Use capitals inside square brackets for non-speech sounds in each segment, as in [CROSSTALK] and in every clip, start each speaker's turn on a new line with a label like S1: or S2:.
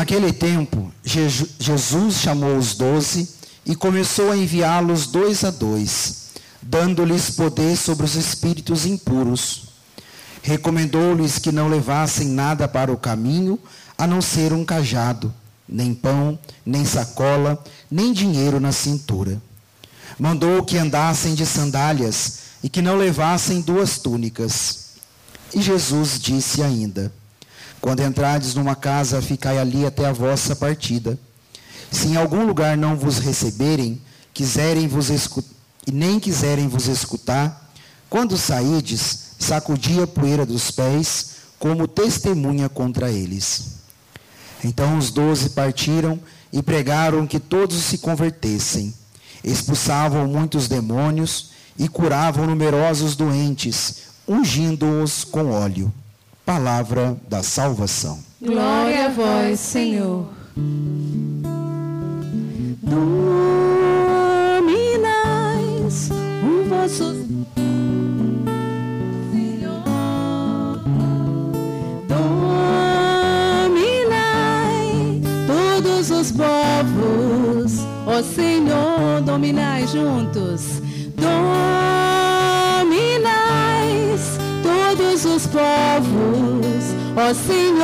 S1: Naquele tempo, Jesus chamou os doze e começou a enviá-los dois a dois, dando-lhes poder sobre os espíritos impuros. Recomendou-lhes que não levassem nada para o caminho, a não ser um cajado, nem pão, nem sacola, nem dinheiro na cintura. Mandou que andassem de sandálias e que não levassem duas túnicas. E Jesus disse ainda: Quando entrardes numa casa, ficai ali até a vossa partida. Se em algum lugar não vos receberem, quiserem vos e nem quiserem vos escutar, quando saídes, sacudi a poeira dos pés, como testemunha contra eles. Então os doze partiram e pregaram que todos se convertessem. Expulsavam muitos demônios e curavam numerosos doentes, ungindo-os com óleo. Palavra da salvação.
S2: Glória a vós, Senhor. Dominais o vosso Senhor. Dominai todos os povos, ó Senhor, dominai juntos. Dominais todos os povos, ó Senhor.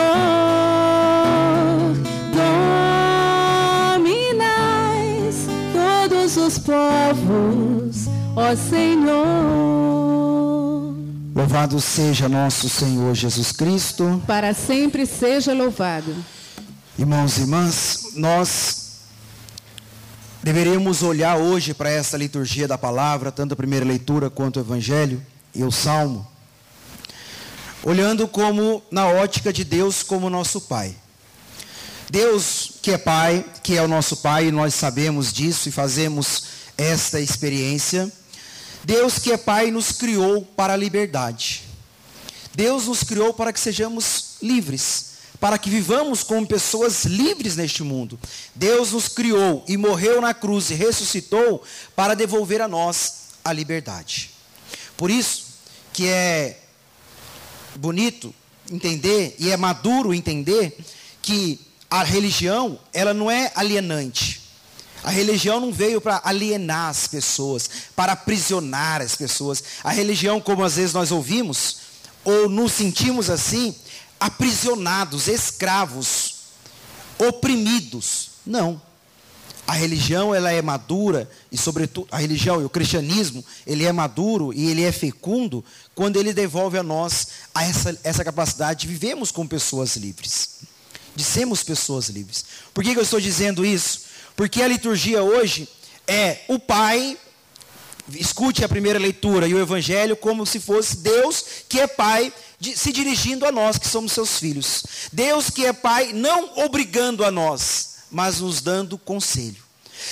S2: Dominais todos os povos, ó Senhor.
S1: Louvado seja nosso Senhor Jesus Cristo.
S2: Para sempre seja louvado.
S1: Irmãos e irmãs, nós Deveríamos olhar hoje para essa liturgia da palavra, tanto a primeira leitura quanto o evangelho e o salmo, olhando como na ótica de Deus como nosso Pai. Deus que é Pai, que é o nosso Pai, e nós sabemos disso e fazemos esta experiência. Deus que é Pai nos criou para a liberdade. Deus nos criou para que sejamos livres para que vivamos como pessoas livres neste mundo. Deus nos criou e morreu na cruz e ressuscitou para devolver a nós a liberdade. Por isso que é bonito entender e é maduro entender que a religião, ela não é alienante. A religião não veio para alienar as pessoas, para aprisionar as pessoas. A religião, como às vezes nós ouvimos, ou nos sentimos assim, aprisionados, escravos, oprimidos. Não. A religião ela é madura e sobretudo a religião e o cristianismo, ele é maduro e ele é fecundo quando ele devolve a nós a essa, essa capacidade de vivermos como pessoas livres. De sermos pessoas livres. Por que, que eu estou dizendo isso? Porque a liturgia hoje é o Pai escute a primeira leitura e o evangelho como se fosse Deus que é pai de, se dirigindo a nós que somos seus filhos. Deus que é Pai, não obrigando a nós, mas nos dando conselho.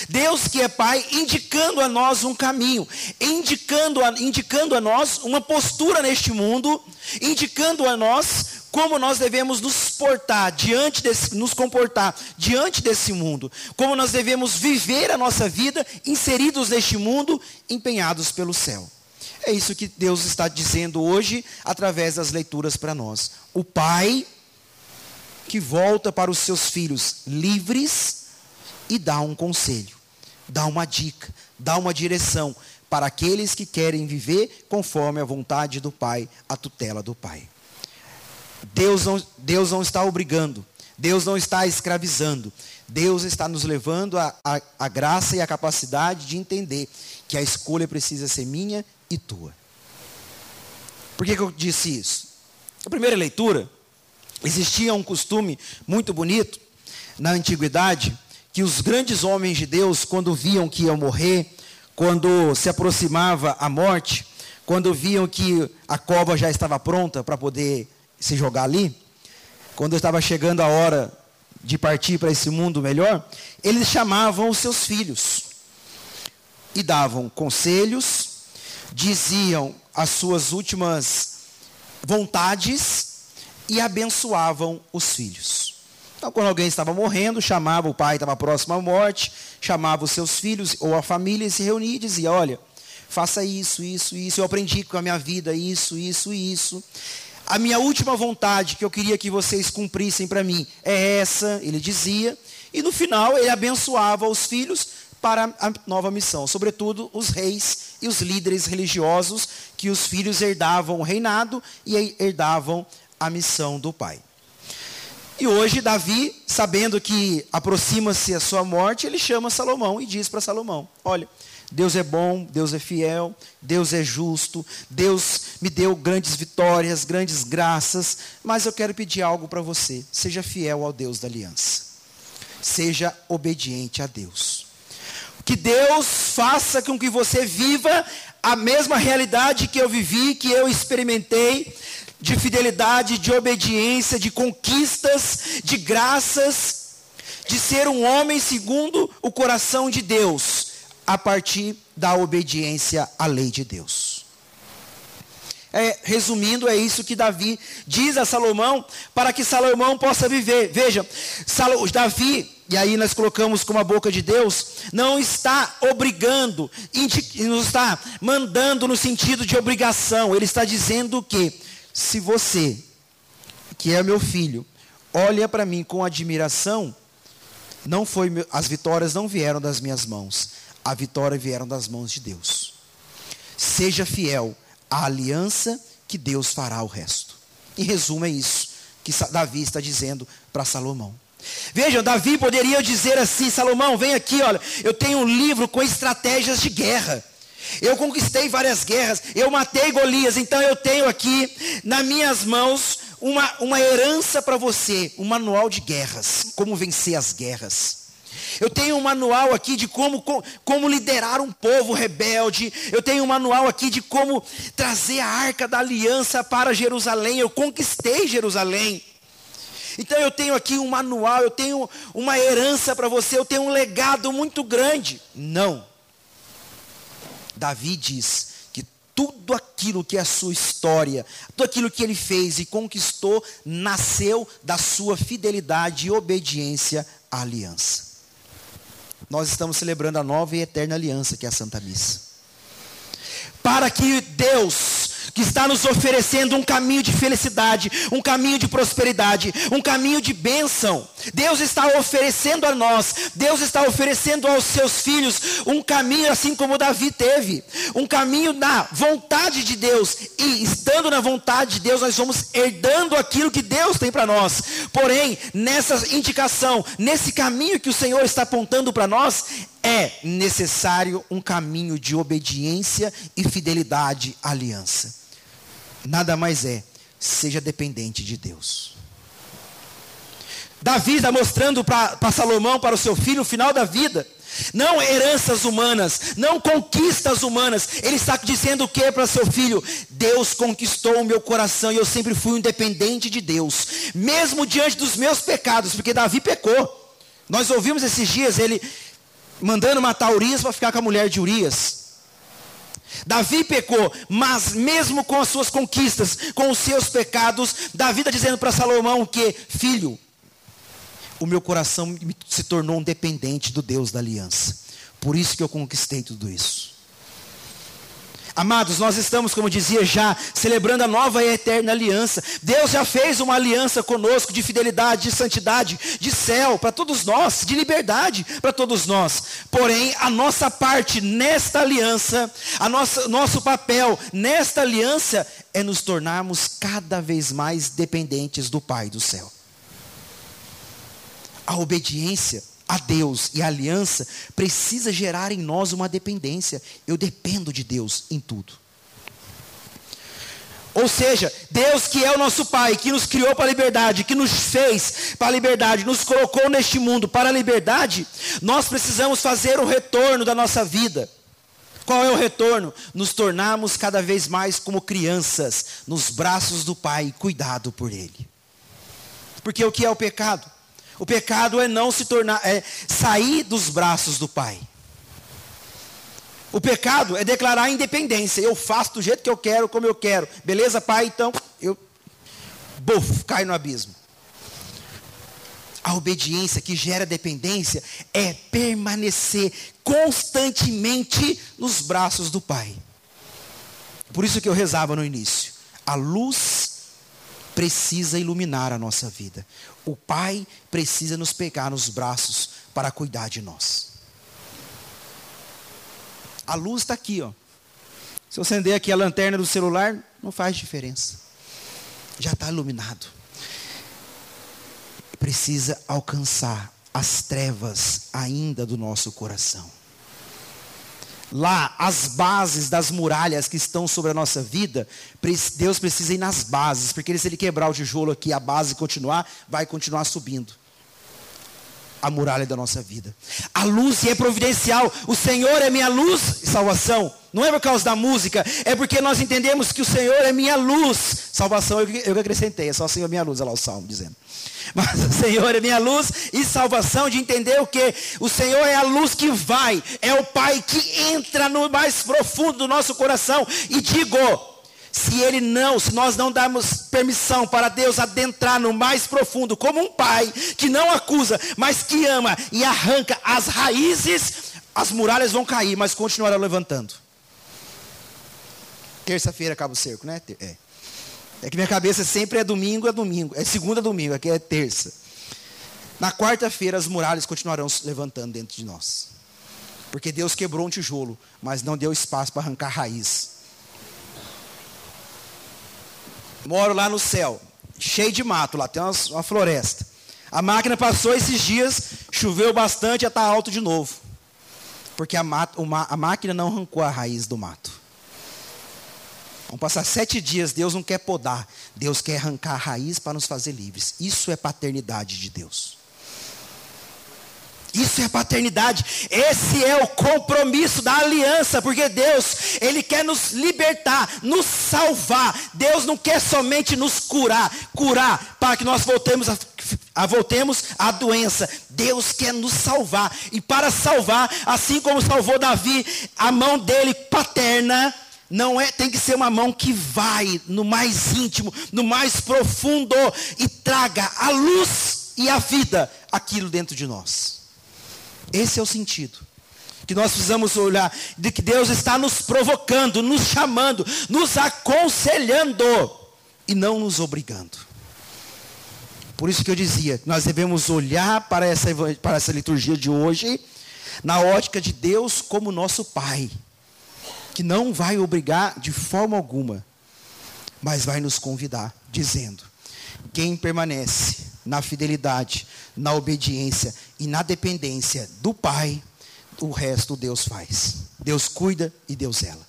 S1: Deus que é Pai, indicando a nós um caminho, indicando a, indicando a nós uma postura neste mundo, indicando a nós como nós devemos nos portar diante desse, nos comportar diante desse mundo, como nós devemos viver a nossa vida inseridos neste mundo, empenhados pelo céu. É isso que Deus está dizendo hoje através das leituras para nós. O pai que volta para os seus filhos livres e dá um conselho, dá uma dica, dá uma direção para aqueles que querem viver conforme a vontade do pai, a tutela do pai. Deus não, Deus não está obrigando, Deus não está escravizando, Deus está nos levando a, a, a graça e a capacidade de entender que a escolha precisa ser minha e tua. Por que, que eu disse isso? Na primeira leitura, existia um costume muito bonito na antiguidade, que os grandes homens de Deus, quando viam que iam morrer, quando se aproximava a morte, quando viam que a cova já estava pronta para poder se jogar ali, quando estava chegando a hora de partir para esse mundo melhor, eles chamavam os seus filhos e davam conselhos, diziam as suas últimas vontades e abençoavam os filhos. Então, quando alguém estava morrendo, chamava o pai, estava próximo à morte, chamava os seus filhos ou a família e se reunia e dizia: Olha, faça isso, isso, isso. Eu aprendi com a minha vida isso, isso, isso. a minha última vontade que eu queria que vocês cumprissem para mim é essa, ele dizia. E no final ele abençoava os filhos para a nova missão, sobretudo os reis e os líderes religiosos, que os filhos herdavam o reinado e herdavam a missão do pai. E hoje Davi, sabendo que aproxima-se a sua morte, ele chama Salomão e diz para Salomão: Olha, Deus é bom, Deus é fiel, Deus é justo, Deus me deu grandes vitórias, grandes graças, mas eu quero pedir algo para você: seja fiel ao Deus da aliança, seja obediente a Deus. Que Deus faça com que você viva a mesma realidade que eu vivi, que eu experimentei, de fidelidade, de obediência, de conquistas, de graças, de ser um homem segundo o coração de Deus, a partir da obediência à lei de Deus. É, resumindo, é isso que Davi diz a Salomão, para que Salomão possa viver. Veja, Davi, e aí nós colocamos como a boca de Deus, não está obrigando, não está mandando no sentido de obrigação, ele está dizendo que se você, que é meu filho, olha para mim com admiração, não foi as vitórias não vieram das minhas mãos, a vitória vieram das mãos de Deus. Seja fiel à aliança que Deus fará o resto. Em resumo é isso que Davi está dizendo para Salomão. Vejam, Davi poderia dizer assim: Salomão, vem aqui, olha, eu tenho um livro com estratégias de guerra. Eu conquistei várias guerras, eu matei Golias, então eu tenho aqui nas minhas mãos uma, uma herança para você, um manual de guerras, como vencer as guerras. Eu tenho um manual aqui de como, como liderar um povo rebelde. Eu tenho um manual aqui de como trazer a arca da aliança para Jerusalém. Eu conquistei Jerusalém. Então eu tenho aqui um manual, eu tenho uma herança para você, eu tenho um legado muito grande. Não. Davi diz que tudo aquilo que é a sua história, tudo aquilo que ele fez e conquistou, nasceu da sua fidelidade e obediência à aliança. Nós estamos celebrando a nova e eterna aliança, que é a Santa Missa. Para que Deus que está nos oferecendo um caminho de felicidade, um caminho de prosperidade, um caminho de bênção. Deus está oferecendo a nós, Deus está oferecendo aos seus filhos um caminho assim como Davi teve, um caminho na vontade de Deus. E estando na vontade de Deus, nós vamos herdando aquilo que Deus tem para nós. Porém, nessa indicação, nesse caminho que o Senhor está apontando para nós, é necessário um caminho de obediência e fidelidade à aliança. Nada mais é, seja dependente de Deus. Davi está mostrando para Salomão, para o seu filho, no final da vida, não heranças humanas, não conquistas humanas. Ele está dizendo o que para seu filho? Deus conquistou o meu coração e eu sempre fui independente de Deus, mesmo diante dos meus pecados, porque Davi pecou. Nós ouvimos esses dias ele mandando matar Urias para ficar com a mulher de Urias. Davi pecou, mas mesmo com as suas conquistas, com os seus pecados, Davi está dizendo para Salomão que, filho, o meu coração se tornou um dependente do Deus da aliança. Por isso que eu conquistei tudo isso. Amados, nós estamos, como dizia já, celebrando a nova e eterna aliança. Deus já fez uma aliança conosco de fidelidade, de santidade, de céu para todos nós, de liberdade para todos nós. Porém, a nossa parte nesta aliança, a nossa, nosso papel nesta aliança é nos tornarmos cada vez mais dependentes do Pai do céu. A obediência a Deus e a aliança precisa gerar em nós uma dependência. Eu dependo de Deus em tudo. Ou seja, Deus que é o nosso Pai, que nos criou para a liberdade, que nos fez para a liberdade, nos colocou neste mundo para a liberdade, nós precisamos fazer o retorno da nossa vida. Qual é o retorno? Nos tornarmos cada vez mais como crianças, nos braços do Pai, cuidado por Ele. Porque o que é o pecado? O pecado é não se tornar, é sair dos braços do Pai. O pecado é declarar independência. Eu faço do jeito que eu quero, como eu quero. Beleza, Pai? Então eu buf, caio no abismo. A obediência que gera dependência é permanecer constantemente nos braços do Pai. Por isso que eu rezava no início. A luz precisa iluminar a nossa vida. O Pai precisa nos pegar nos braços para cuidar de nós. A luz está aqui, ó. Se eu acender aqui a lanterna do celular, não faz diferença. Já está iluminado. Precisa alcançar as trevas ainda do nosso coração. Lá, as bases das muralhas que estão sobre a nossa vida, Deus precisa ir nas bases, porque se ele quebrar o tijolo aqui, a base continuar, vai continuar subindo a muralha da nossa vida. A luz é providencial. O Senhor é minha luz e salvação. Não é por causa da música, é porque nós entendemos que o Senhor é minha luz. Salvação eu, eu acrescentei, é só o Senhor é minha luz, olha lá o salmo dizendo. [LAUGHS] Mas o Senhor é minha luz e salvação de entender o que? O Senhor é a luz que vai, é o Pai que entra no mais profundo do nosso coração e digo, se ele não, se nós não darmos permissão para Deus adentrar no mais profundo, como um pai que não acusa, mas que ama e arranca as raízes, as muralhas vão cair, mas continuarão levantando. Terça-feira acaba o cerco, né? É. é que minha cabeça sempre é domingo, é domingo, é segunda, domingo, aqui é terça. Na quarta-feira as muralhas continuarão se levantando dentro de nós. Porque Deus quebrou um tijolo, mas não deu espaço para arrancar raiz. Moro lá no céu, cheio de mato, lá tem uma, uma floresta. A máquina passou esses dias, choveu bastante, já está alto de novo. Porque a, uma, a máquina não arrancou a raiz do mato. Vão passar sete dias, Deus não quer podar, Deus quer arrancar a raiz para nos fazer livres. Isso é paternidade de Deus. Isso é paternidade. Esse é o compromisso da aliança, porque Deus, ele quer nos libertar, nos salvar. Deus não quer somente nos curar, curar para que nós voltemos a, a voltemos à doença. Deus quer nos salvar. E para salvar, assim como salvou Davi, a mão dele paterna não é, tem que ser uma mão que vai no mais íntimo, no mais profundo e traga a luz e a vida aquilo dentro de nós. Esse é o sentido. Que nós precisamos olhar de que Deus está nos provocando, nos chamando, nos aconselhando e não nos obrigando. Por isso que eu dizia, nós devemos olhar para essa, para essa liturgia de hoje na ótica de Deus como nosso Pai, que não vai obrigar de forma alguma, mas vai nos convidar, dizendo: quem permanece na fidelidade, na obediência e na dependência do Pai, o resto Deus faz. Deus cuida e Deus zela.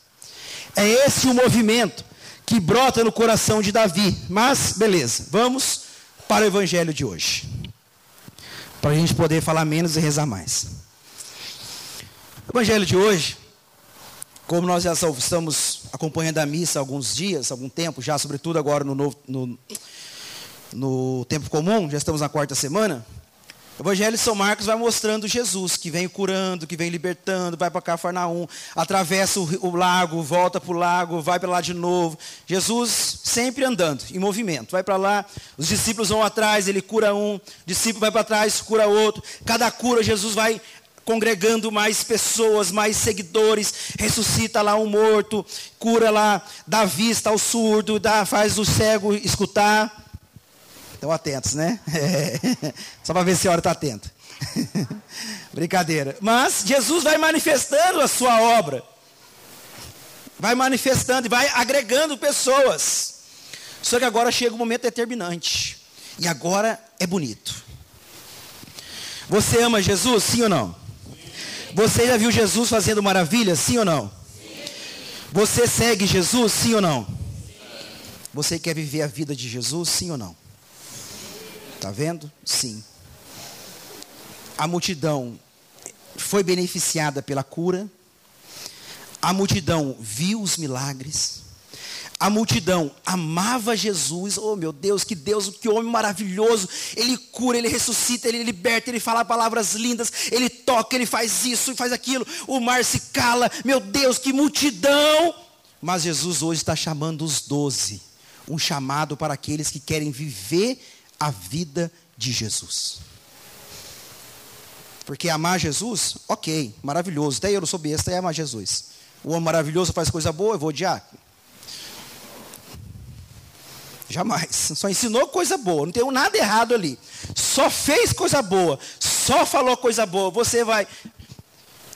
S1: É esse o movimento que brota no coração de Davi. Mas, beleza, vamos para o evangelho de hoje. Para a gente poder falar menos e rezar mais. O evangelho de hoje, como nós já estamos acompanhando a missa há alguns dias, algum tempo já, sobretudo agora no, novo, no no tempo comum, já estamos na quarta semana. O Evangelho de São Marcos vai mostrando Jesus, que vem curando, que vem libertando, vai para Cafarnaum, atravessa o, o lago, volta para o lago, vai para lá de novo. Jesus sempre andando, em movimento. Vai para lá, os discípulos vão atrás, ele cura um, o discípulo vai para trás, cura outro. Cada cura, Jesus vai congregando mais pessoas, mais seguidores, ressuscita lá um morto, cura lá, dá vista ao surdo, dá, faz o cego escutar. Estão atentos, né? [LAUGHS] É. Só para ver se a hora está atenta. [LAUGHS] Brincadeira. Mas Jesus vai manifestando a sua obra. Vai manifestando e vai agregando pessoas. Só que agora chega o um momento determinante. E agora é bonito. Você ama Jesus, sim ou não? Você já viu Jesus fazendo maravilhas, sim ou não? Você segue Jesus, sim ou não? Você quer viver a vida de Jesus, sim ou não? Está vendo? Sim. A multidão foi beneficiada pela cura. A multidão viu os milagres. A multidão amava Jesus. Oh, meu Deus, que Deus, que homem maravilhoso. Ele cura, ele ressuscita, ele liberta, ele fala palavras lindas, ele toca, ele faz isso e faz aquilo. O mar se cala. Meu Deus, que multidão. Mas Jesus hoje está chamando os doze. Um chamado para aqueles que querem viver a vida de Jesus. Porque amar Jesus, ok, maravilhoso. Até eu não sou besta, é amar Jesus. O homem maravilhoso faz coisa boa, eu vou odiar. Jamais. Só ensinou coisa boa, não tem nada errado ali. Só fez coisa boa, só falou coisa boa. Você vai.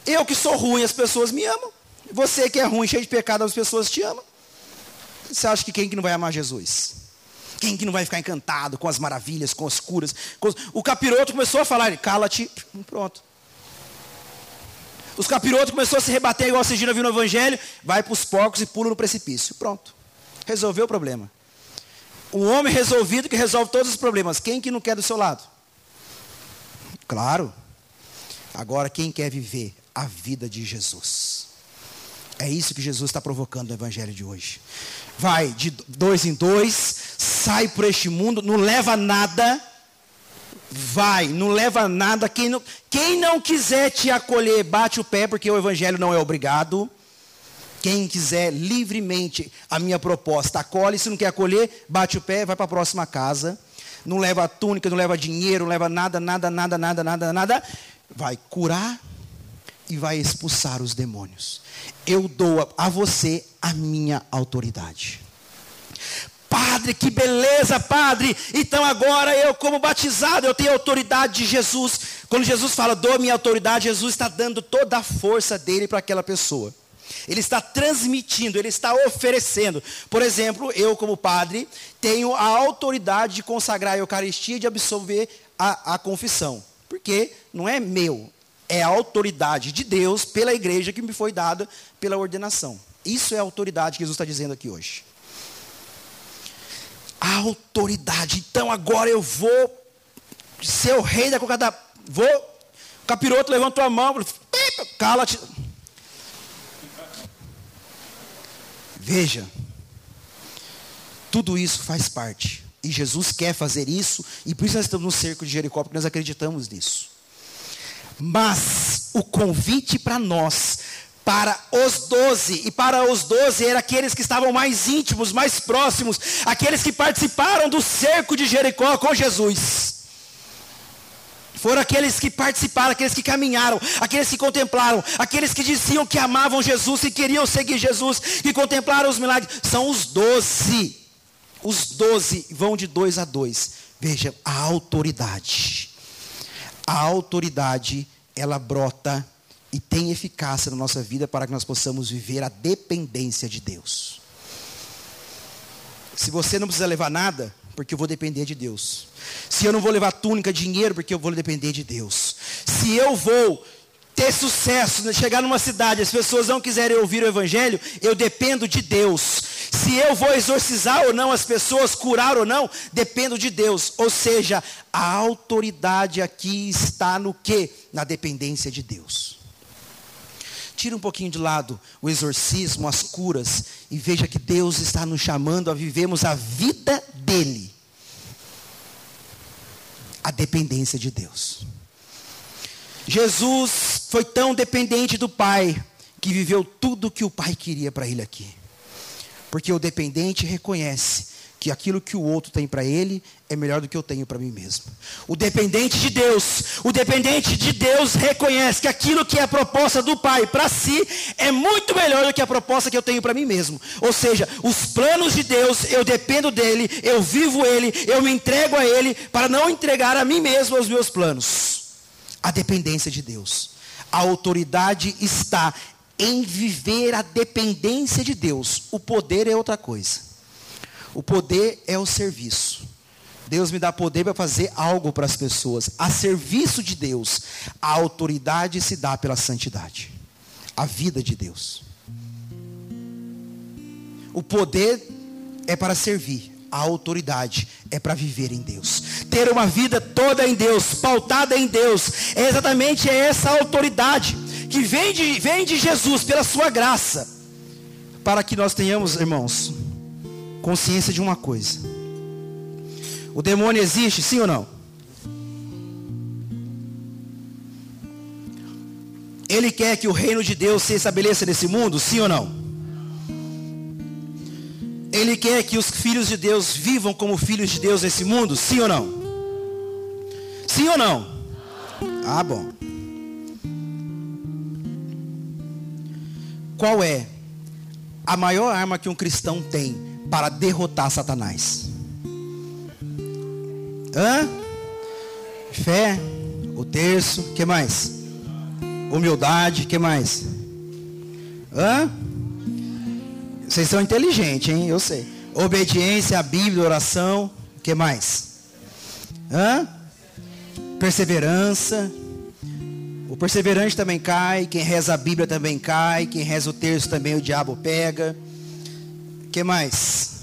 S1: Eu que sou ruim, as pessoas me amam. Você que é ruim, cheio de pecado, as pessoas te amam. Você acha que quem que não vai amar Jesus? Quem que não vai ficar encantado com as maravilhas, com as curas? Com... O capiroto começou a falar, cala-te, pronto. Os capirotos começou a se rebater, igual a Cigina viu no Evangelho, vai para os porcos e pula no precipício. Pronto. Resolveu o problema. Um homem resolvido que resolve todos os problemas. Quem que não quer do seu lado? Claro. Agora, quem quer viver a vida de Jesus? É isso que Jesus está provocando no Evangelho de hoje. Vai de dois em dois, sai por este mundo, não leva nada. Vai, não leva nada. Quem não, quem não quiser te acolher, bate o pé, porque o Evangelho não é obrigado. Quem quiser livremente a minha proposta, acolhe. Se não quer acolher, bate o pé, vai para a próxima casa. Não leva túnica, não leva dinheiro, não leva nada, nada, nada, nada, nada, nada. Vai curar e vai expulsar os demônios. Eu dou a você a minha autoridade. Padre, que beleza, Padre. Então agora eu, como batizado, eu tenho a autoridade de Jesus. Quando Jesus fala, dou minha autoridade, Jesus está dando toda a força dele para aquela pessoa. Ele está transmitindo, ele está oferecendo. Por exemplo, eu, como padre, tenho a autoridade de consagrar a Eucaristia e de absolver a, a confissão. Porque não é meu, é a autoridade de Deus pela igreja que me foi dada pela ordenação. Isso é a autoridade que Jesus está dizendo aqui hoje. A autoridade. Então agora eu vou ser o rei da cocada. Vou. O capiroto levantou a mão. Cala-te. Veja. Tudo isso faz parte. E Jesus quer fazer isso. E por isso nós estamos no cerco de Jericó, porque nós acreditamos nisso. Mas o convite para nós, para os doze, e para os doze eram aqueles que estavam mais íntimos, mais próximos, aqueles que participaram do cerco de Jericó com Jesus. Foram aqueles que participaram, aqueles que caminharam, aqueles que contemplaram, aqueles que diziam que amavam Jesus, e queriam seguir Jesus, que contemplaram os milagres. São os doze. Os doze vão de dois a dois. Veja a autoridade a autoridade, ela brota e tem eficácia na nossa vida para que nós possamos viver a dependência de Deus. Se você não precisa levar nada, porque eu vou depender de Deus. Se eu não vou levar túnica, dinheiro, porque eu vou depender de Deus. Se eu vou ter sucesso, né, chegar numa cidade, as pessoas não quiserem ouvir o Evangelho, eu dependo de Deus. Se eu vou exorcizar ou não as pessoas, curar ou não, dependo de Deus. Ou seja, a autoridade aqui está no que? Na dependência de Deus. Tira um pouquinho de lado o exorcismo, as curas, e veja que Deus está nos chamando a vivermos a vida dele. A dependência de Deus. Jesus foi tão dependente do Pai que viveu tudo o que o Pai queria para ele aqui. Porque o dependente reconhece que aquilo que o outro tem para ele é melhor do que eu tenho para mim mesmo. O dependente de Deus, o dependente de Deus reconhece que aquilo que é a proposta do Pai para si é muito melhor do que a proposta que eu tenho para mim mesmo. Ou seja, os planos de Deus, eu dependo dele, eu vivo ele, eu me entrego a ele para não entregar a mim mesmo os meus planos. A dependência de Deus. A autoridade está em viver a dependência de Deus. O poder é outra coisa. O poder é o serviço. Deus me dá poder para fazer algo para as pessoas. A serviço de Deus, a autoridade se dá pela santidade. A vida de Deus. O poder é para servir. A autoridade é para viver em Deus. Ter uma vida toda em Deus, pautada em Deus. É exatamente essa autoridade que vem de, vem de Jesus pela sua graça, para que nós tenhamos, irmãos, consciência de uma coisa: o demônio existe, sim ou não? Ele quer que o reino de Deus se estabeleça nesse mundo, sim ou não? Ele quer que os filhos de Deus vivam como filhos de Deus nesse mundo, sim ou não? Sim ou não? Ah, bom. Qual é a maior arma que um cristão tem para derrotar Satanás? Hã? Fé. O terço. que mais? Humildade. que mais? Hã? Vocês são inteligentes, hein? Eu sei. Obediência à Bíblia, oração. que mais? Hã? Perseverança. O perseverante também cai. Quem reza a Bíblia também cai. Quem reza o terço também o diabo pega. que mais?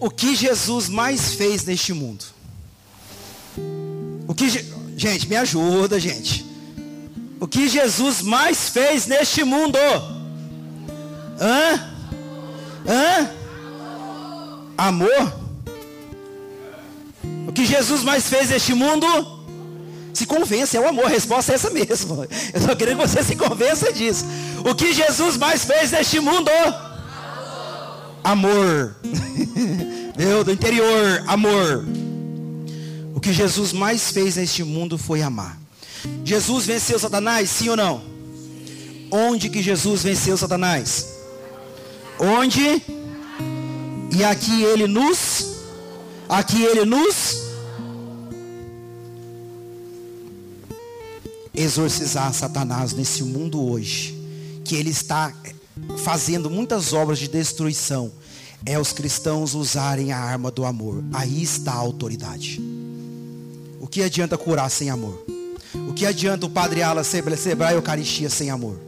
S1: O que Jesus mais fez neste mundo? O que gente me ajuda, gente. O que Jesus mais fez neste mundo? Hã? Hã? Amor? O que Jesus mais fez neste mundo? Se convença, é o amor. A resposta é essa mesmo. Eu só queria que você se convença disso. O que Jesus mais fez neste mundo? Amor. [LAUGHS] Meu, do interior, amor. O que Jesus mais fez neste mundo foi amar. Jesus venceu Satanás, sim ou não? Onde que Jesus venceu Satanás? Onde? E aqui ele nos aqui ele nos exorcizar Satanás nesse mundo hoje, que ele está fazendo muitas obras de destruição, é os cristãos usarem a arma do amor. Aí está a autoridade. O que adianta curar sem amor? O que adianta o Padre Ala celebrar a Eucaristia sem amor?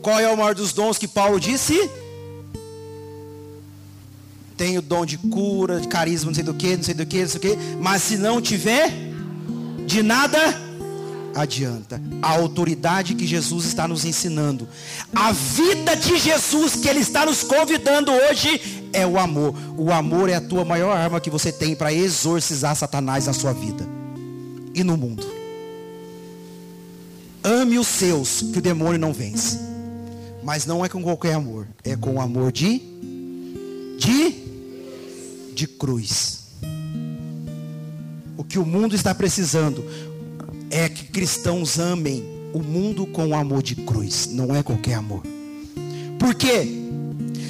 S1: Qual é o maior dos dons que Paulo disse? Tem o dom de cura, de carisma, não sei do que, não sei do que, não sei do que. Mas se não tiver, de nada adianta. A autoridade que Jesus está nos ensinando. A vida de Jesus que Ele está nos convidando hoje é o amor. O amor é a tua maior arma que você tem para exorcizar Satanás na sua vida e no mundo. Ame os seus, que o demônio não vence. Mas não é com qualquer amor, é com o amor de de de cruz. O que o mundo está precisando é que cristãos amem o mundo com o amor de cruz, não é qualquer amor. Por quê?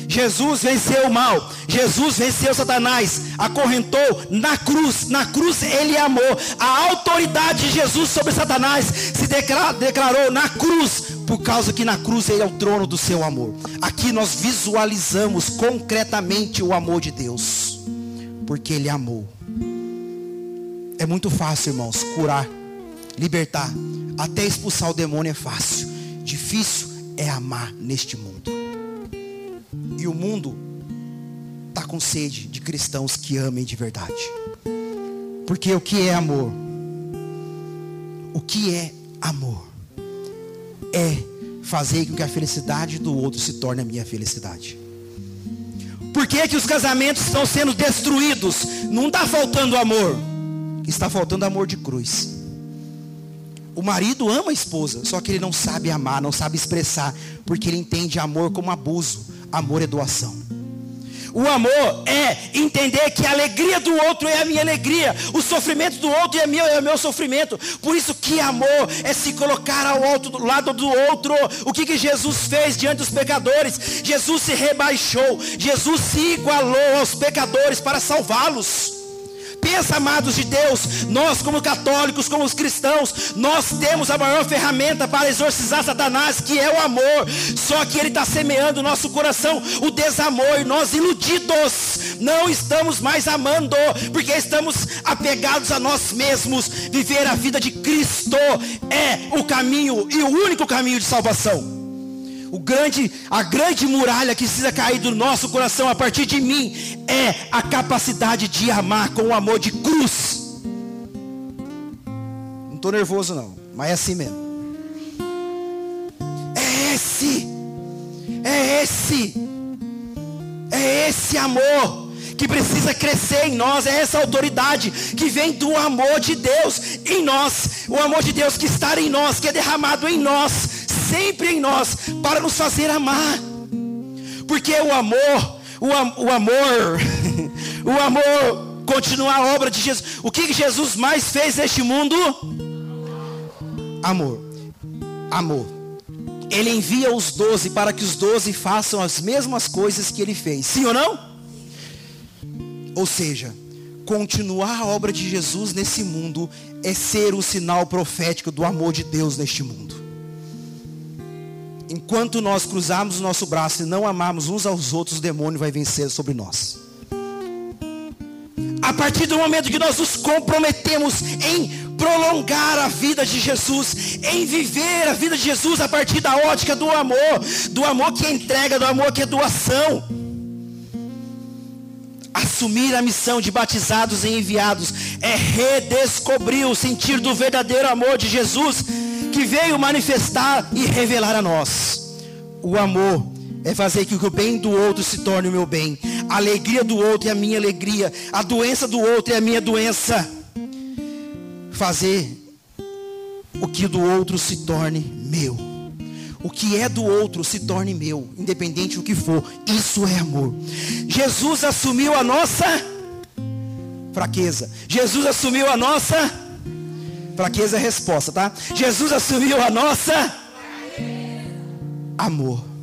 S1: Jesus venceu o mal, Jesus venceu Satanás, acorrentou na cruz, na cruz ele amou. A autoridade de Jesus sobre Satanás se declarou na cruz, por causa que na cruz ele é o trono do seu amor. Aqui nós visualizamos concretamente o amor de Deus, porque ele amou. É muito fácil, irmãos, curar, libertar, até expulsar o demônio é fácil. Difícil é amar neste mundo. E o mundo está com sede de cristãos que amem de verdade. Porque o que é amor? O que é amor? É fazer com que a felicidade do outro se torne a minha felicidade. Por que, que os casamentos estão sendo destruídos? Não está faltando amor, está faltando amor de cruz. O marido ama a esposa, só que ele não sabe amar, não sabe expressar, porque ele entende amor como abuso. Amor é doação. O amor é entender que a alegria do outro é a minha alegria, o sofrimento do outro é, meu, é o meu sofrimento. Por isso que amor é se colocar ao outro, lado do outro. O que, que Jesus fez diante dos pecadores? Jesus se rebaixou, Jesus se igualou aos pecadores para salvá-los. Pensa, amados de Deus, nós como católicos, como os cristãos, nós temos a maior ferramenta para exorcizar Satanás, que é o amor. Só que ele está semeando no nosso coração o desamor, e nós iludidos, não estamos mais amando, porque estamos apegados a nós mesmos. Viver a vida de Cristo é o caminho e o único caminho de salvação. O grande, a grande muralha que precisa cair do nosso coração a partir de mim é a capacidade de amar com o amor de cruz. Não estou nervoso não, mas é assim mesmo. É esse, é esse, é esse amor que precisa crescer em nós, é essa autoridade que vem do amor de Deus em nós, o amor de Deus que está em nós, que é derramado em nós, sempre em nós para nos fazer amar. Porque o amor, o, am, o amor, [LAUGHS] o amor continua a obra de Jesus. O que Jesus mais fez neste mundo? Amor. Amor. Ele envia os doze para que os doze façam as mesmas coisas que ele fez. Sim ou não? Ou seja, continuar a obra de Jesus nesse mundo é ser o sinal profético do amor de Deus neste mundo. Enquanto nós cruzarmos o nosso braço e não amarmos uns aos outros, o demônio vai vencer sobre nós. A partir do momento que nós nos comprometemos em prolongar a vida de Jesus, em viver a vida de Jesus a partir da ótica do amor, do amor que é entrega, do amor que é doação. Assumir a missão de batizados e enviados é redescobrir o sentido do verdadeiro amor de Jesus que veio manifestar e revelar a nós. O amor é fazer que o bem do outro se torne o meu bem, a alegria do outro é a minha alegria, a doença do outro é a minha doença. Fazer o que do outro se torne meu. O que é do outro se torne meu, independente do que for. Isso é amor. Jesus assumiu a nossa fraqueza. Jesus assumiu a nossa fraqueza é resposta, tá? Jesus assumiu a nossa amor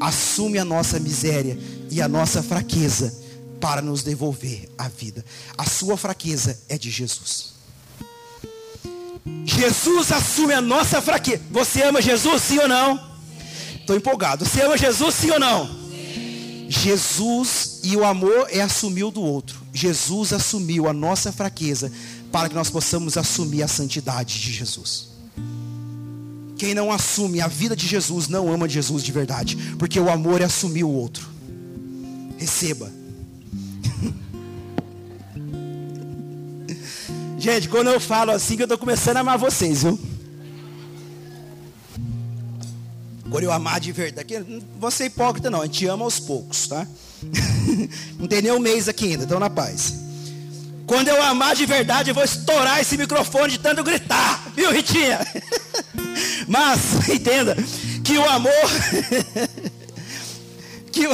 S1: assume a nossa miséria e a nossa fraqueza para nos devolver a vida. A sua fraqueza é de Jesus. Jesus assume a nossa fraqueza. Você ama Jesus, sim ou não? Estou empolgado. Você ama Jesus, sim ou não? Sim. Jesus e o amor é assumir o do outro. Jesus assumiu a nossa fraqueza para que nós possamos assumir a santidade de Jesus. Quem não assume a vida de Jesus não ama Jesus de verdade, porque o amor é assumir o outro. Receba. [LAUGHS] Gente, quando eu falo assim, que eu estou começando a amar vocês, viu? Quando eu amar de verdade, vou ser hipócrita não, a gente ama aos poucos, tá? [LAUGHS] não tem nem um mês aqui ainda, estão na paz. Quando eu amar de verdade, eu vou estourar esse microfone de tanto gritar, viu, Ritinha? [LAUGHS] Mas, [LAUGHS] entenda, que o amor. [LAUGHS] que, o,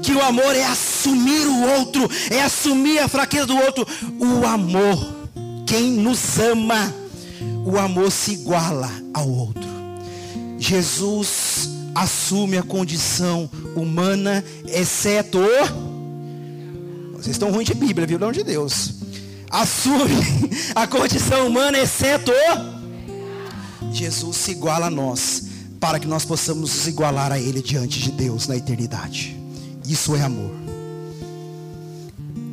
S1: que o amor é assumir o outro, é assumir a fraqueza do outro. O amor, quem nos ama, o amor se iguala ao outro. Jesus assume a condição humana, exceto o. Vocês estão ruins de Bíblia, viu? Não de Deus. Assume [LAUGHS] a condição humana, exceto Jesus se iguala a nós, para que nós possamos nos igualar a Ele diante de Deus na eternidade. Isso é amor.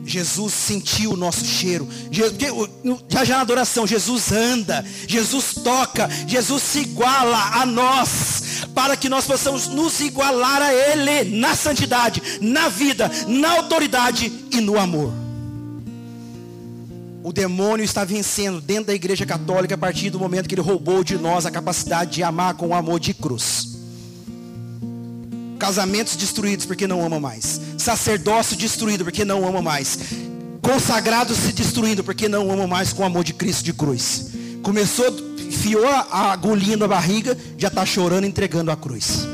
S1: Jesus sentiu o nosso cheiro. Já já na adoração, Jesus anda, Jesus toca, Jesus se iguala a nós, para que nós possamos nos igualar a Ele na santidade, na vida, na autoridade e no amor. O demônio está vencendo dentro da igreja católica a partir do momento que ele roubou de nós a capacidade de amar com o amor de cruz. Casamentos destruídos porque não ama mais. Sacerdócio destruído porque não ama mais. Consagrados se destruindo porque não ama mais com o amor de Cristo de cruz. Começou, fiou a agulhinha na barriga, já está chorando entregando a cruz.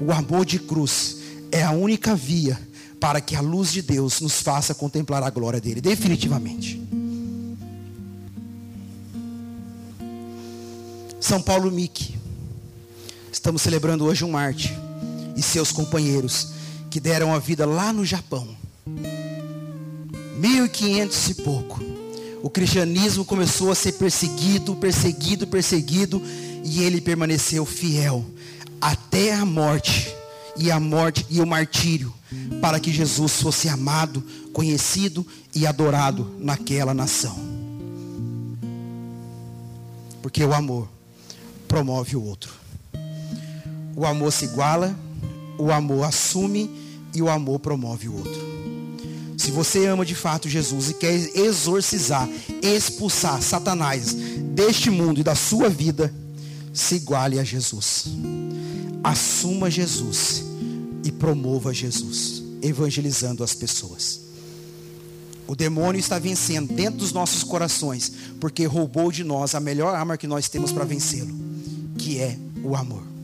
S1: O amor de cruz é a única via para que a luz de Deus nos faça contemplar a glória dele, definitivamente. São Paulo Mick. Estamos celebrando hoje um Marte e seus companheiros que deram a vida lá no Japão. 1500 e pouco. O cristianismo começou a ser perseguido, perseguido, perseguido e ele permaneceu fiel até a morte e a morte e o martírio para que Jesus fosse amado, conhecido e adorado naquela nação. Porque o amor promove o outro. O amor se iguala, o amor assume e o amor promove o outro. Se você ama de fato Jesus e quer exorcizar, expulsar Satanás deste mundo e da sua vida, se iguale a Jesus. Assuma Jesus e promova Jesus, evangelizando as pessoas. O demônio está vencendo dentro dos nossos corações, porque roubou de nós a melhor arma que nós temos para vencê-lo, que é o amor.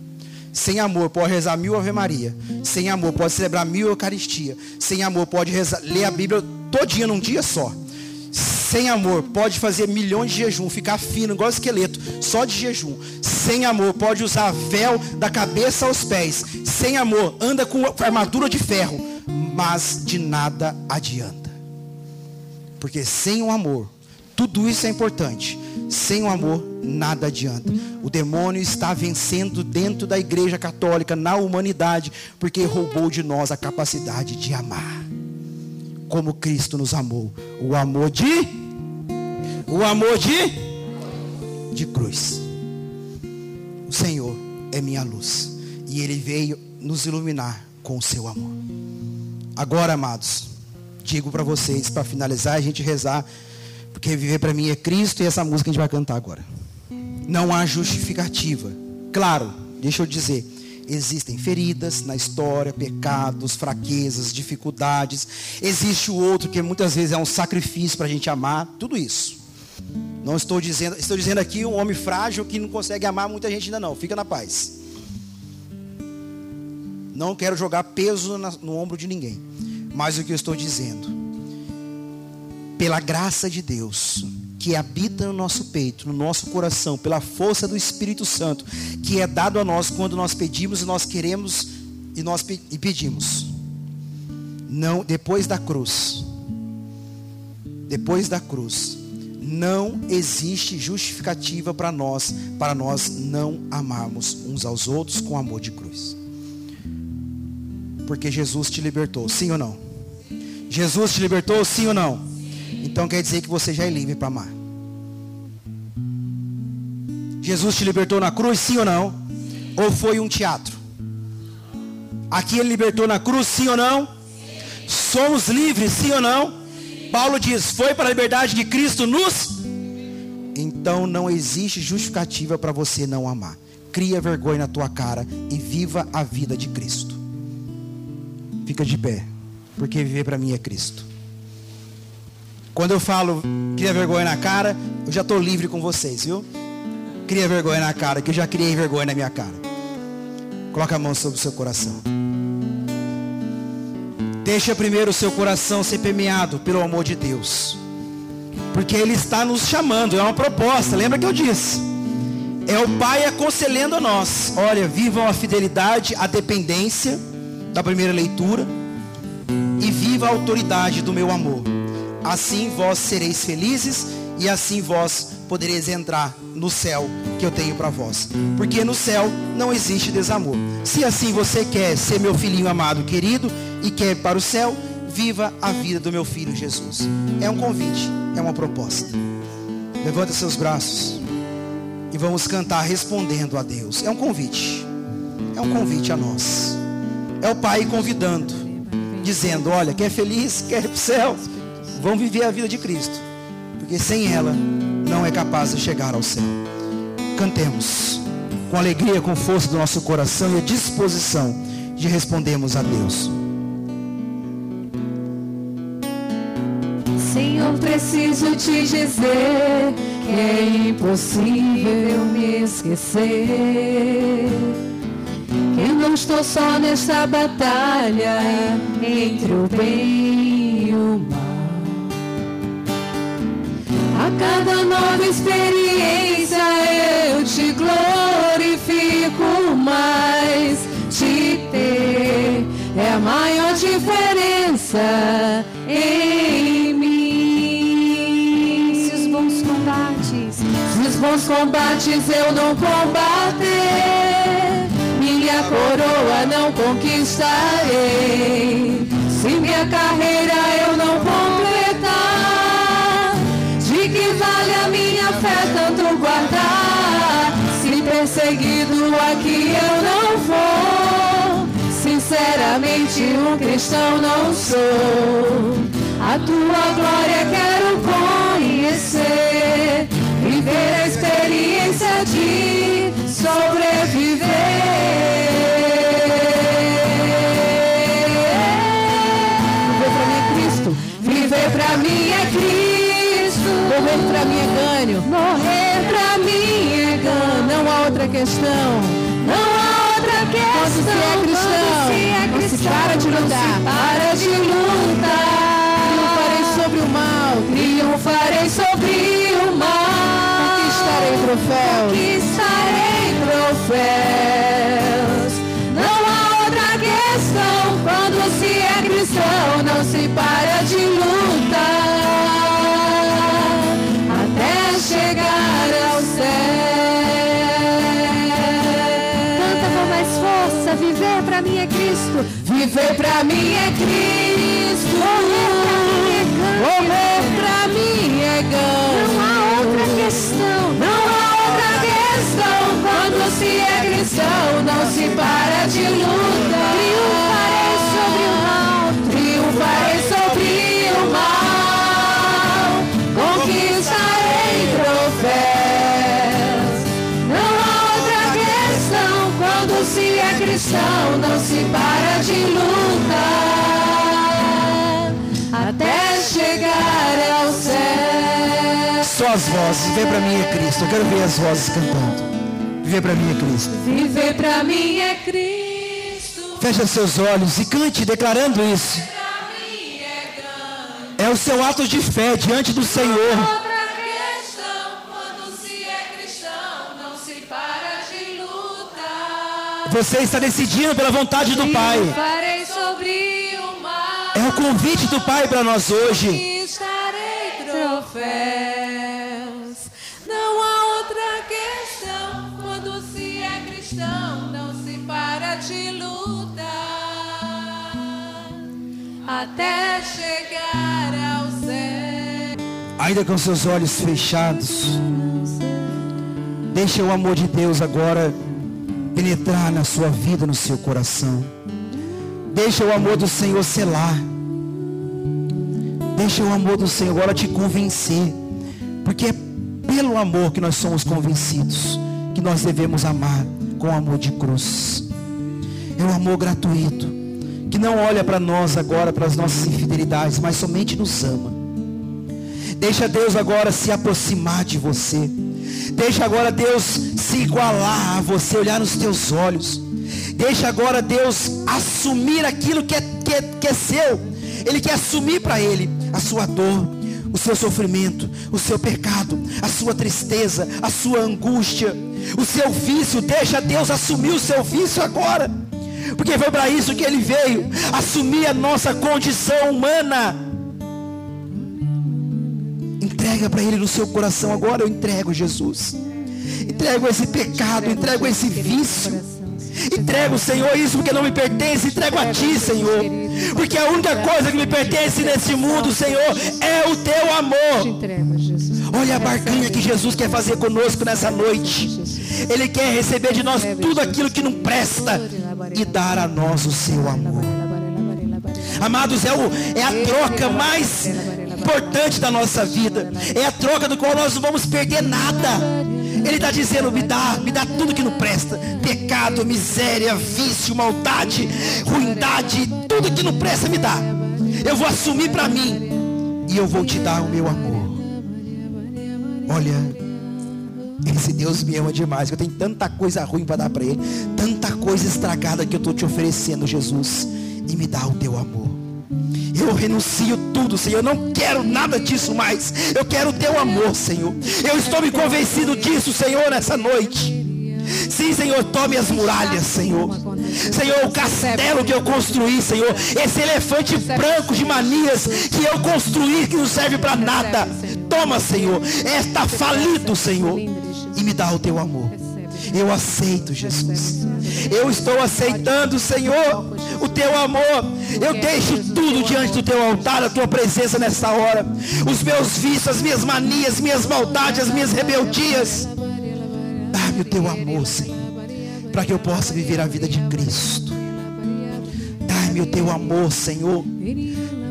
S1: Sem amor pode rezar mil Ave Maria. Sem amor pode celebrar mil Eucaristia. Sem amor pode rezar, ler a Bíblia todinha num dia só. Sem amor pode fazer milhões de jejum, ficar fino igual esqueleto, só de jejum. Sem amor pode usar véu da cabeça aos pés. Sem amor anda com armadura de ferro mas de nada adianta. Porque sem o amor, tudo isso é importante. Sem o amor, nada adianta. O demônio está vencendo dentro da igreja católica, na humanidade, porque roubou de nós a capacidade de amar. Como Cristo nos amou. O amor de. O amor de. De cruz. O Senhor é minha luz. E Ele veio nos iluminar com o seu amor. Agora, amados, digo para vocês, para finalizar, a gente rezar, porque viver para mim é Cristo e essa música a gente vai cantar agora. Não há justificativa. Claro, deixa eu dizer, existem feridas na história, pecados, fraquezas, dificuldades. Existe o outro que muitas vezes é um sacrifício para a gente amar, tudo isso. Não estou dizendo, estou dizendo aqui um homem frágil que não consegue amar muita gente ainda não. Fica na paz. Não quero jogar peso no ombro de ninguém. Mas o que eu estou dizendo, pela graça de Deus, que habita no nosso peito, no nosso coração, pela força do Espírito Santo, que é dado a nós quando nós pedimos e nós queremos e nós e pedimos. Não, depois da cruz. Depois da cruz, não existe justificativa para nós, para nós não amarmos uns aos outros com amor de cruz. Porque Jesus te libertou, sim ou não? Jesus te libertou, sim ou não? Então quer dizer que você já é livre para amar. Jesus te libertou na cruz, sim ou não? Ou foi um teatro? Aqui ele libertou na cruz, sim ou não? Somos livres, sim ou não? Paulo diz: Foi para a liberdade de Cristo nos. Então não existe justificativa para você não amar. Cria vergonha na tua cara e viva a vida de Cristo. Fica de pé, porque viver para mim é Cristo. Quando eu falo cria vergonha na cara, eu já estou livre com vocês, viu? Cria vergonha na cara, que eu já criei vergonha na minha cara. Coloca a mão sobre o seu coração. Deixa primeiro o seu coração ser permeado pelo amor de Deus. Porque Ele está nos chamando, é uma proposta, lembra que eu disse? É o Pai aconselhando a nós: olha, vivam a fidelidade, a dependência da primeira leitura, e viva a autoridade do meu amor. Assim vós sereis felizes, e assim vós podereis entrar no céu que eu tenho para vós. Porque no céu não existe desamor. Se assim você quer ser meu filhinho amado, querido, e quer ir para o céu, viva a vida do meu filho Jesus. É um convite, é uma proposta. Levanta seus braços e vamos cantar respondendo a Deus. É um convite. É um convite a nós. É o Pai convidando, dizendo: Olha, quer feliz, quer ir para o céu, vão viver a vida de Cristo, porque sem ela não é capaz de chegar ao céu. Cantemos com alegria, com força do nosso coração e a disposição de respondermos a Deus.
S2: Senhor, preciso te dizer que é impossível me esquecer. Que eu não estou só nessa batalha entre o bem cada nova experiência eu te glorifico mais. Te ter é a maior diferença em mim. Se os bons combates, se os bons combates eu não combater, minha coroa não conquistarei. Se minha carreira eu não completar, vale a minha fé tanto guardar? Se perseguido aqui eu não vou, sinceramente um cristão não sou. A tua glória quero conhecer, viver a experiência de sobreviver. Questão. Não há outra questão. Quando se é cristão, se é cristão se para de lutar. Para de lutar. Triunfarei sobre o mal. Triunfarei sobre o mal. Conquistarei troféus. Conquistarei troféus. Viver pra mim é Cristo. Morrer pra mim é ganho.
S3: Não há outra questão.
S2: Não há outra questão. Quando se é cristão, não se para de luta.
S3: Triunfarei sobre o mal.
S2: Triunfarei sobre o mal. Conquistarei troféus. Não há outra questão. Quando se é cristão, não se para
S1: Só as vozes. Viver para mim é Cristo. Eu quero ver as vozes cantando. Viver para mim é Cristo.
S2: Viver pra mim é Cristo.
S1: Feche seus olhos e cante declarando isso.
S2: É.
S1: É o seu ato de fé diante do Senhor.
S2: É para.
S1: Você está decidindo pela vontade do Pai. É o convite do Pai para nós hoje.
S2: Conquistarei troféus. Até chegar ao céu.
S1: Ainda com seus olhos fechados. Deixa o amor de Deus agora penetrar na sua vida, no seu coração. Deixa o amor do Senhor selar. Deixa o amor do Senhor agora te convencer. Porque é pelo amor que nós somos convencidos que nós devemos amar com amor de cruz. É um amor gratuito, que não olha para nós agora, para as nossas infidelidades, mas somente nos ama. Deixa Deus agora se aproximar de você. Deixa agora Deus se igualar a você, olhar nos teus olhos. Deixa agora Deus assumir aquilo que é, que é, que é seu. Ele quer assumir para Ele a sua dor, o seu sofrimento, o seu pecado, a sua tristeza, a sua angústia, o seu vício. Deixa Deus assumir o seu vício agora. Porque foi para isso que Ele veio assumir a nossa condição humana. Entrega para Ele no seu coração agora. Eu entrego Jesus. Entrego esse pecado, entrego esse vício. Entrego, Senhor, isso porque não me pertence. Entrego a Ti, Senhor. Porque a única coisa que me pertence nesse mundo, Senhor, é o Teu amor. Olha a barganha que Jesus quer fazer conosco nessa noite. Ele quer receber de nós tudo aquilo que não presta e dar a nós o seu amor. Amados, é, o, é a troca mais importante da nossa vida. É a troca do qual nós não vamos perder nada. Ele está dizendo: me dá, me dá tudo que não presta: pecado, miséria, vício, maldade, ruindade, tudo que não presta, me dá. Eu vou assumir para mim e eu vou te dar o meu amor. Olha, esse Deus me ama demais. Eu tenho tanta coisa ruim para dar para Ele, tanta coisa estragada que eu estou te oferecendo, Jesus. E me dá o teu amor. Eu renuncio tudo, Senhor. Eu não quero nada disso mais. Eu quero o teu amor, Senhor. Eu estou me convencido disso, Senhor, nessa noite. Sim, Senhor, tome as muralhas, Senhor. Senhor, o castelo que eu construí, Senhor. Esse elefante branco de manias que eu construí que não serve para nada. Toma, Senhor. Está falido, Senhor. E me dá o teu amor. Eu aceito, Jesus. Eu estou aceitando, Senhor, o teu amor. Eu deixo tudo diante do teu altar, a tua presença nessa hora. Os meus vícios, as minhas manias, minhas maldades, as minhas rebeldias. Dá-me o teu amor, Senhor, para que eu possa viver a vida de Cristo. Dá-me o teu amor, Senhor,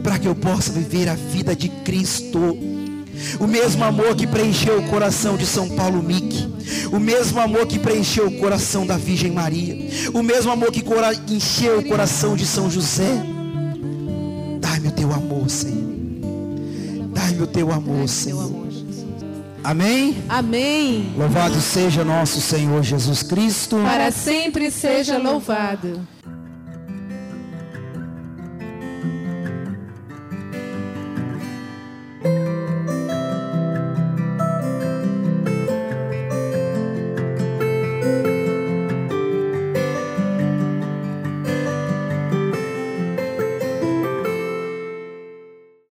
S1: para que eu possa viver a vida de Cristo. O mesmo amor que preencheu o coração de São Paulo Mick. O mesmo amor que preencheu o coração da Virgem Maria. O mesmo amor que encheu o coração de São José. Dai-me o teu amor, Senhor. Dai-me o teu amor, Senhor. Amém?
S2: Amém.
S1: Louvado seja nosso Senhor Jesus Cristo.
S2: Para sempre seja louvado.